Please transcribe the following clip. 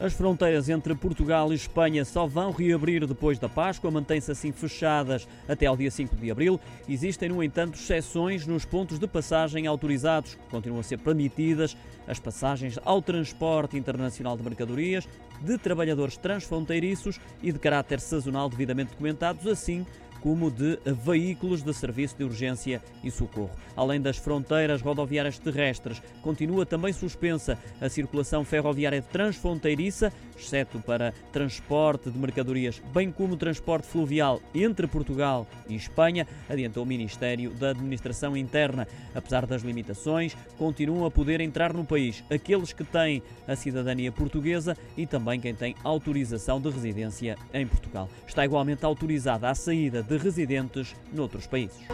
As fronteiras entre Portugal e Espanha só vão reabrir depois da Páscoa, mantêm-se assim fechadas até ao dia 5 de abril. Existem, no entanto, exceções nos pontos de passagem autorizados, continuam a ser permitidas as passagens ao transporte internacional de mercadorias, de trabalhadores transfronteiriços e de caráter sazonal devidamente documentados, assim como de veículos de serviço de urgência e socorro. Além das fronteiras rodoviárias terrestres, continua também suspensa a circulação ferroviária transfronteiriça, exceto para transporte de mercadorias, bem como transporte fluvial entre Portugal e Espanha, adiantou o Ministério da Administração Interna. Apesar das limitações, continuam a poder entrar no país aqueles que têm a cidadania portuguesa e também quem tem autorização de residência em Portugal. Está igualmente autorizada a saída de residentes noutros países.